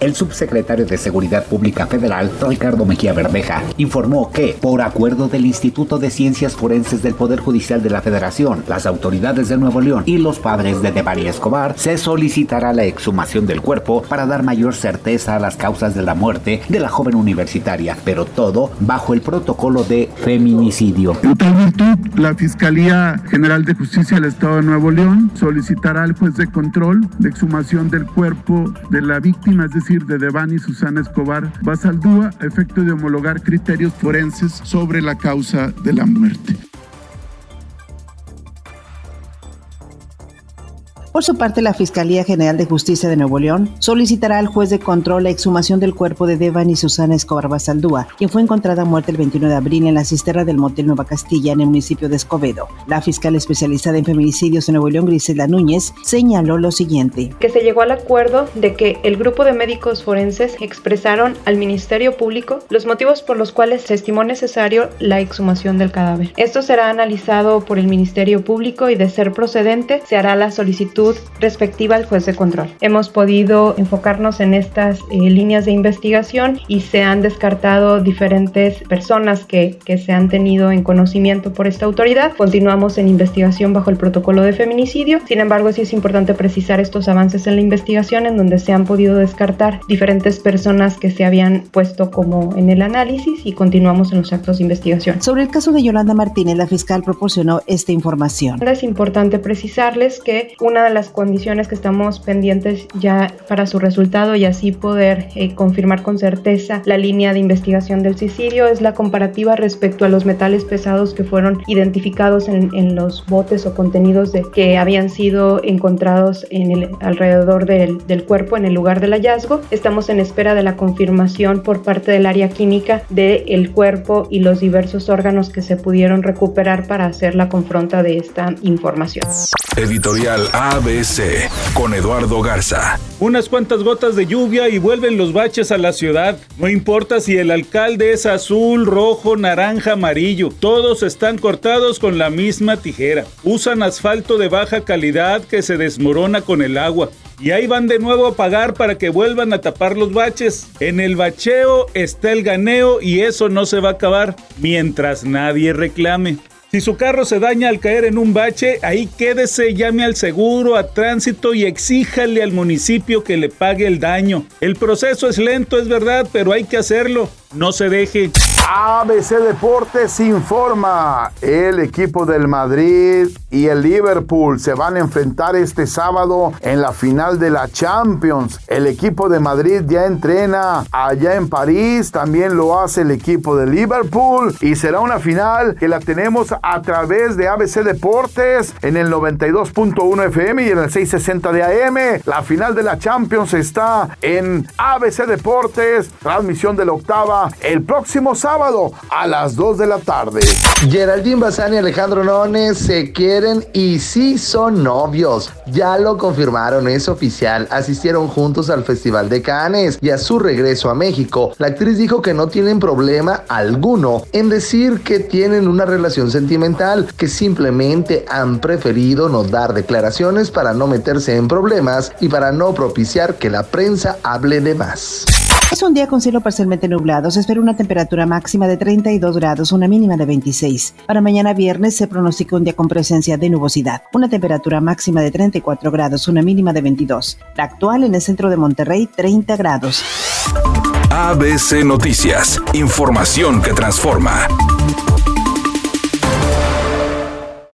El subsecretario de Seguridad Pública Federal, Ricardo Mejía Verdeja, informó que, por acuerdo del Instituto de Ciencias Forenses del Poder Judicial de la Federación, las autoridades de Nuevo León y los padres de Devani Escobar, se solicitará la exhumación del cuerpo para dar mayor certeza a las causas de la muerte de la joven universitaria, pero todo bajo el protocolo de feminicidio. En tal virtud, la Fiscalía General de Justicia del Estado de Nuevo León solicitará al juez de control de exhumación del cuerpo de la víctima, es decir, de Devani Susana Escobar Basaldúa a efecto de homologar criterios forenses sobre la causa de la muerte. Por su parte, la Fiscalía General de Justicia de Nuevo León solicitará al juez de control la exhumación del cuerpo de Devan y Susana Escobar Basaldúa, quien fue encontrada muerta el 21 de abril en la cisterna del motel Nueva Castilla en el municipio de Escobedo. La fiscal especializada en feminicidios de Nuevo León, Grisela Núñez, señaló lo siguiente. Que se llegó al acuerdo de que el grupo de médicos forenses expresaron al Ministerio Público los motivos por los cuales se estimó necesario la exhumación del cadáver. Esto será analizado por el Ministerio Público y de ser procedente se hará la solicitud respectiva al juez de control. Hemos podido enfocarnos en estas eh, líneas de investigación y se han descartado diferentes personas que, que se han tenido en conocimiento por esta autoridad. Continuamos en investigación bajo el protocolo de feminicidio. Sin embargo, sí es importante precisar estos avances en la investigación en donde se han podido descartar diferentes personas que se habían puesto como en el análisis y continuamos en los actos de investigación. Sobre el caso de Yolanda Martínez, la fiscal proporcionó esta información. Es importante precisarles que una de las condiciones que estamos pendientes ya para su resultado y así poder eh, confirmar con certeza la línea de investigación del suicidio es la comparativa respecto a los metales pesados que fueron identificados en, en los botes o contenidos de, que habían sido encontrados en el, alrededor del, del cuerpo en el lugar del hallazgo. Estamos en espera de la confirmación por parte del área química del el cuerpo y los diversos órganos que se pudieron recuperar para hacer la confronta de esta información. Editorial ABC con Eduardo Garza. Unas cuantas gotas de lluvia y vuelven los baches a la ciudad. No importa si el alcalde es azul, rojo, naranja, amarillo. Todos están cortados con la misma tijera. Usan asfalto de baja calidad que se desmorona con el agua. Y ahí van de nuevo a pagar para que vuelvan a tapar los baches. En el bacheo está el ganeo y eso no se va a acabar mientras nadie reclame. Si su carro se daña al caer en un bache, ahí quédese, llame al seguro, a tránsito y exíjale al municipio que le pague el daño. El proceso es lento, es verdad, pero hay que hacerlo. No se deje. ABC Deportes informa. El equipo del Madrid y el Liverpool se van a enfrentar este sábado en la final de la Champions. El equipo de Madrid ya entrena allá en París, también lo hace el equipo de Liverpool y será una final que la tenemos a través de ABC Deportes en el 92.1 FM y en el 660 de AM. La final de la Champions está en ABC Deportes, transmisión de la octava el próximo sábado a las 2 de la tarde. Geraldine Bazán y Alejandro Nones se quieren y sí son novios. Ya lo confirmaron, es oficial. Asistieron juntos al Festival de Cannes y a su regreso a México, la actriz dijo que no tienen problema alguno en decir que tienen una relación sentimental, que simplemente han preferido no dar declaraciones para no meterse en problemas y para no propiciar que la prensa hable de más. Es un día con cielo parcialmente nublado. Se espera una temperatura máxima de 32 grados, una mínima de 26. Para mañana viernes se pronostica un día con presencia de nubosidad. Una temperatura máxima de 34 grados, una mínima de 22. La actual en el centro de Monterrey, 30 grados. ABC Noticias. Información que transforma.